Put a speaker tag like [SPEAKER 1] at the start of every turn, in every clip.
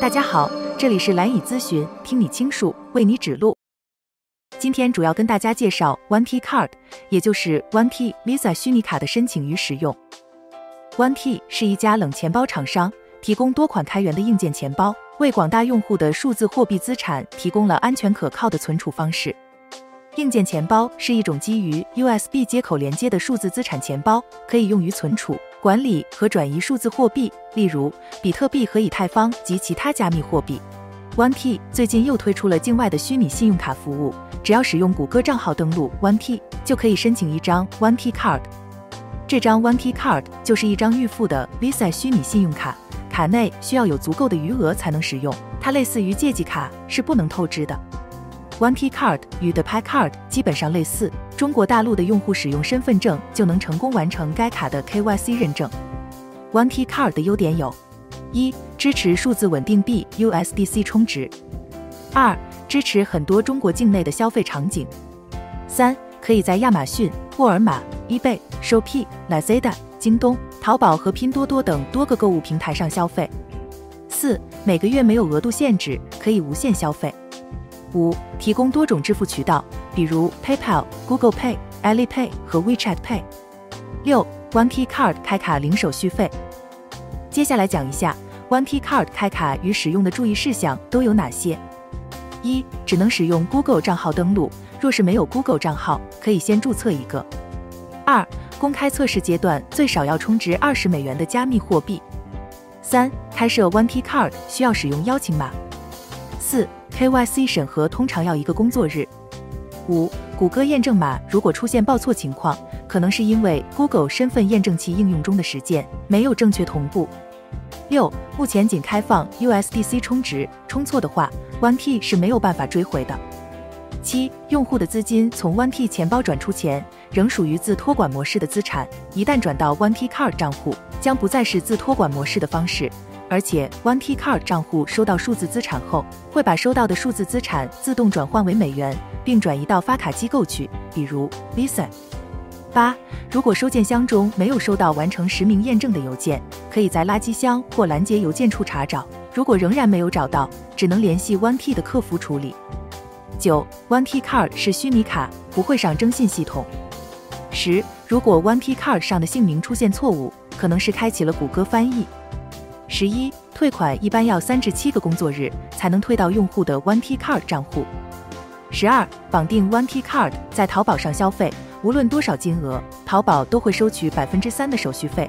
[SPEAKER 1] 大家好，这里是蓝蚁咨询，听你倾诉，为你指路。今天主要跟大家介绍 One T Card，也就是 One T Visa 虚拟卡的申请与使用。One T 是一家冷钱包厂商，提供多款开源的硬件钱包，为广大用户的数字货币资产提供了安全可靠的存储方式。硬件钱包是一种基于 USB 接口连接的数字资产钱包，可以用于存储。管理和转移数字货币，例如比特币和以太坊及其他加密货币。OneKey 最近又推出了境外的虚拟信用卡服务，只要使用谷歌账号登录 OneKey，就可以申请一张 OneKey Card。这张 OneKey Card 就是一张预付的 Visa 虚拟信用卡，卡内需要有足够的余额才能使用，它类似于借记卡，是不能透支的。OneKey Card 与 The Pi Card 基本上类似，中国大陆的用户使用身份证就能成功完成该卡的 KYC 认证。OneKey Card 的优点有：一、支持数字稳定币 USDC 充值；二、支持很多中国境内的消费场景；三、可以在亚马逊、沃尔玛、eBay、Shopee、Lazada、京东、淘宝和拼多多等多个购物平台上消费；四、每个月没有额度限制，可以无限消费。五、提供多种支付渠道，比如 PayPal、Google Pay、Alipay 和 WeChat Pay。六、OneKey Card 开卡零手续费。接下来讲一下 OneKey Card 开卡与使用的注意事项都有哪些。一、只能使用 Google 账号登录，若是没有 Google 账号，可以先注册一个。二、公开测试阶段最少要充值二十美元的加密货币。三、开设 OneKey Card 需要使用邀请码。四。KYC 审核通常要一个工作日。五、谷歌验证码如果出现报错情况，可能是因为 Google 身份验证器应用中的时间没有正确同步。六、目前仅开放 USDC 充值，充错的话，One T 是没有办法追回的。七、用户的资金从 One T 钱包转出前，仍属于自托管模式的资产，一旦转到 One T Card 账户，将不再是自托管模式的方式。而且 OneKey Card 账户收到数字资产后，会把收到的数字资产自动转换为美元，并转移到发卡机构去，比如 Visa。八，如果收件箱中没有收到完成实名验证的邮件，可以在垃圾箱或拦截邮件处查找。如果仍然没有找到，只能联系 OneKey 的客服处理。九、OneKey Card 是虚拟卡，不会上征信系统。十，如果 OneKey Card 上的姓名出现错误，可能是开启了谷歌翻译。十一，退款一般要三至七个工作日才能退到用户的 OneKeyCard 账户。十二，绑定 OneKeyCard 在淘宝上消费，无论多少金额，淘宝都会收取百分之三的手续费。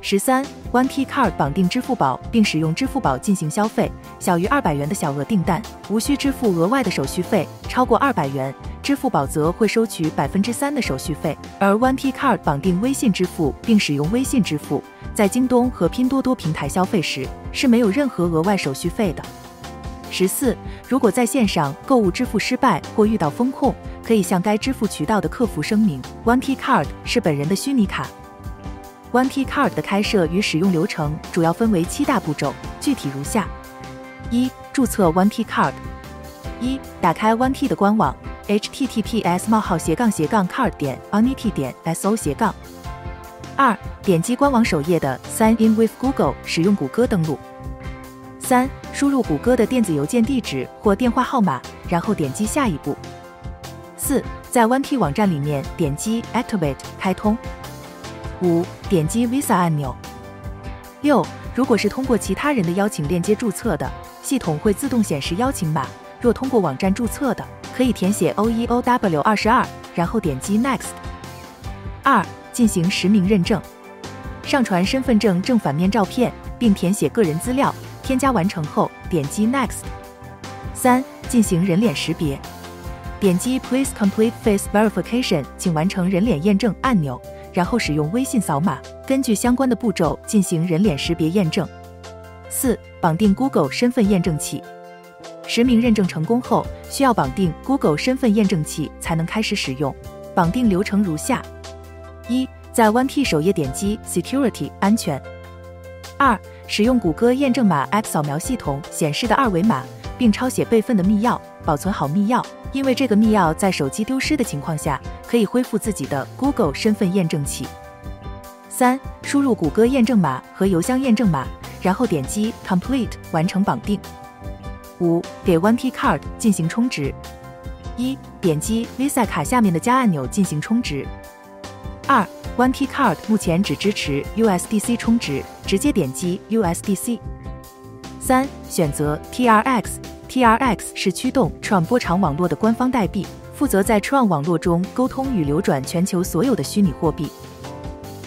[SPEAKER 1] 十三，OneKeyCard 绑定支付宝并使用支付宝进行消费，小于二百元的小额订单无需支付额外的手续费，超过二百元，支付宝则会收取百分之三的手续费。而 OneKeyCard 绑定微信支付并使用微信支付。在京东和拼多多平台消费时是没有任何额外手续费的。十四，如果在线上购物支付失败或遇到风控，可以向该支付渠道的客服声明，OneKeyCard 是本人的虚拟卡。OneKey Card 的开设与使用流程主要分为七大步骤，具体如下：一、注册 OneKey Card。一、打开 OneKey 的官网，https: 冒号斜杠斜杠 card 点 onety 点 so 斜杠。二、点击官网首页的 Sign in with Google，使用谷歌登录。三、输入谷歌的电子邮件地址或电话号码，然后点击下一步。四、在 OneKey 网站里面点击 Activate 开通。五、点击 Visa 按钮。六、如果是通过其他人的邀请链接注册的，系统会自动显示邀请码；若通过网站注册的，可以填写 O E O W 二十二，然后点击 Next。二。进行实名认证，上传身份证正反面照片，并填写个人资料。添加完成后，点击 Next。三、进行人脸识别，点击 Please complete face verification，请完成人脸验证按钮，然后使用微信扫码，根据相关的步骤进行人脸识别验证。四、绑定 Google 身份验证器，实名认证成功后，需要绑定 Google 身份验证器才能开始使用。绑定流程如下。一，在 One T 首页点击 Security 安全。二，使用谷歌验证码 App 扫描系统显示的二维码，并抄写备份的密钥，保存好密钥，因为这个密钥在手机丢失的情况下可以恢复自己的 Google 身份验证器。三，输入谷歌验证码和邮箱验证码，然后点击 Complete 完成绑定。五、给 OneKey Card 进行充值。一、点击 Visa 卡下面的加按钮进行充值。二、OneKey Card 目前只支持 USDC 充值，直接点击 USDC。三、选择 TRX，TRX 是驱动 Tron 波长网络的官方代币，负责在 Tron 网络中沟通与流转全球所有的虚拟货币。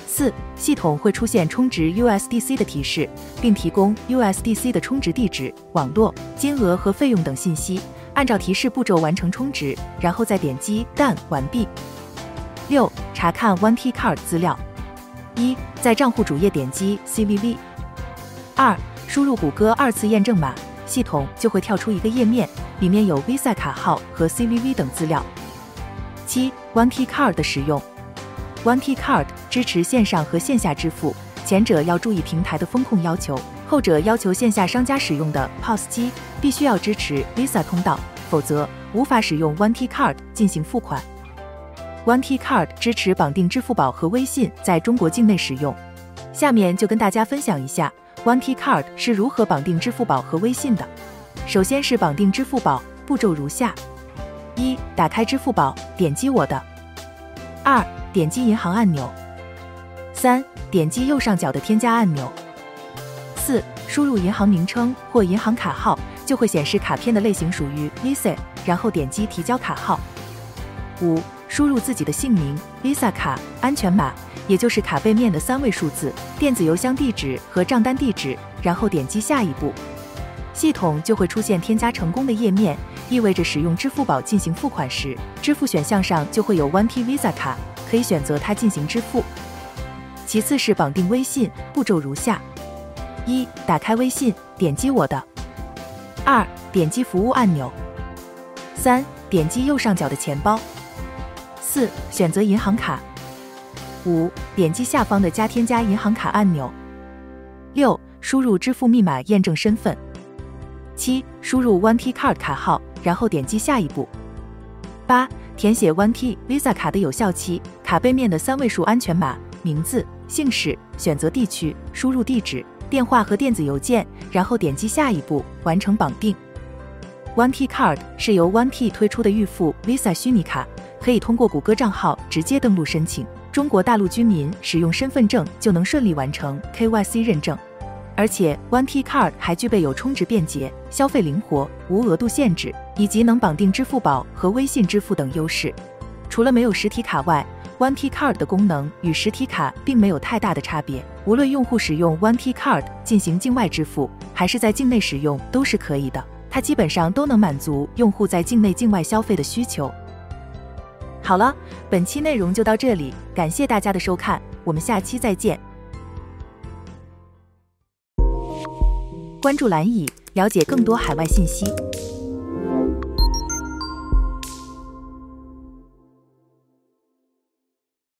[SPEAKER 1] 四、系统会出现充值 USDC 的提示，并提供 USDC 的充值地址、网络、金额和费用等信息。按照提示步骤完成充值，然后再点击 Done 完毕。六、查看 OneKeyCard 资料。一、在账户主页点击 CVV。二、输入谷歌二次验证码，系统就会跳出一个页面，里面有 Visa 卡号和 CVV 等资料。七 OneKey Card 的使用。，OneKey Card 支持线上和线下支付，前者要注意平台的风控要求，后者要求线下商家使用的 POS 机必须要支持 Visa 通道，否则无法使用 OneKey Card 进行付款。OneKey Card 支持绑定支付宝和微信在中国境内使用。下面就跟大家分享一下 OneKey Card 是如何绑定支付宝和微信的。首先是绑定支付宝，步骤如下：一、打开支付宝，点击我的；二、点击银行按钮；三、点击右上角的添加按钮；四、输入银行名称或银行卡号，就会显示卡片的类型属于 Visa，然后点击提交卡号；五、输入自己的姓名、Visa 卡安全码，也就是卡背面的三位数字、电子邮箱地址和账单地址，然后点击下一步，系统就会出现添加成功的页面，意味着使用支付宝进行付款时，支付选项上就会有 OneKey Visa 卡，可以选择它进行支付。其次是绑定微信，步骤如下：一、打开微信，点击我的；二、点击服务按钮；三、点击右上角的钱包。四、选择银行卡。五、点击下方的加添加银行卡按钮。六、输入支付密码验证身份。七、输入 One T Card 卡号，然后点击下一步。八、填写 One T Visa 卡的有效期、卡背面的三位数安全码、名字、姓氏，选择地区，输入地址、电话和电子邮件，然后点击下一步，完成绑定。One T Card 是由 One T 推出的预付 Visa 虚拟卡。可以通过谷歌账号直接登录申请，中国大陆居民使用身份证就能顺利完成 KYC 认证。而且 OneKeyCard 还具备有充值便捷、消费灵活、无额度限制，以及能绑定支付宝和微信支付等优势。除了没有实体卡外，OneKeyCard 的功能与实体卡并没有太大的差别。无论用户使用 OneKeyCard 进行境外支付，还是在境内使用，都是可以的。它基本上都能满足用户在境内、境外消费的需求。好了，本期内容就到这里，感谢大家的收看，我们下期再见。关注蓝蚁，了解更多海外信息。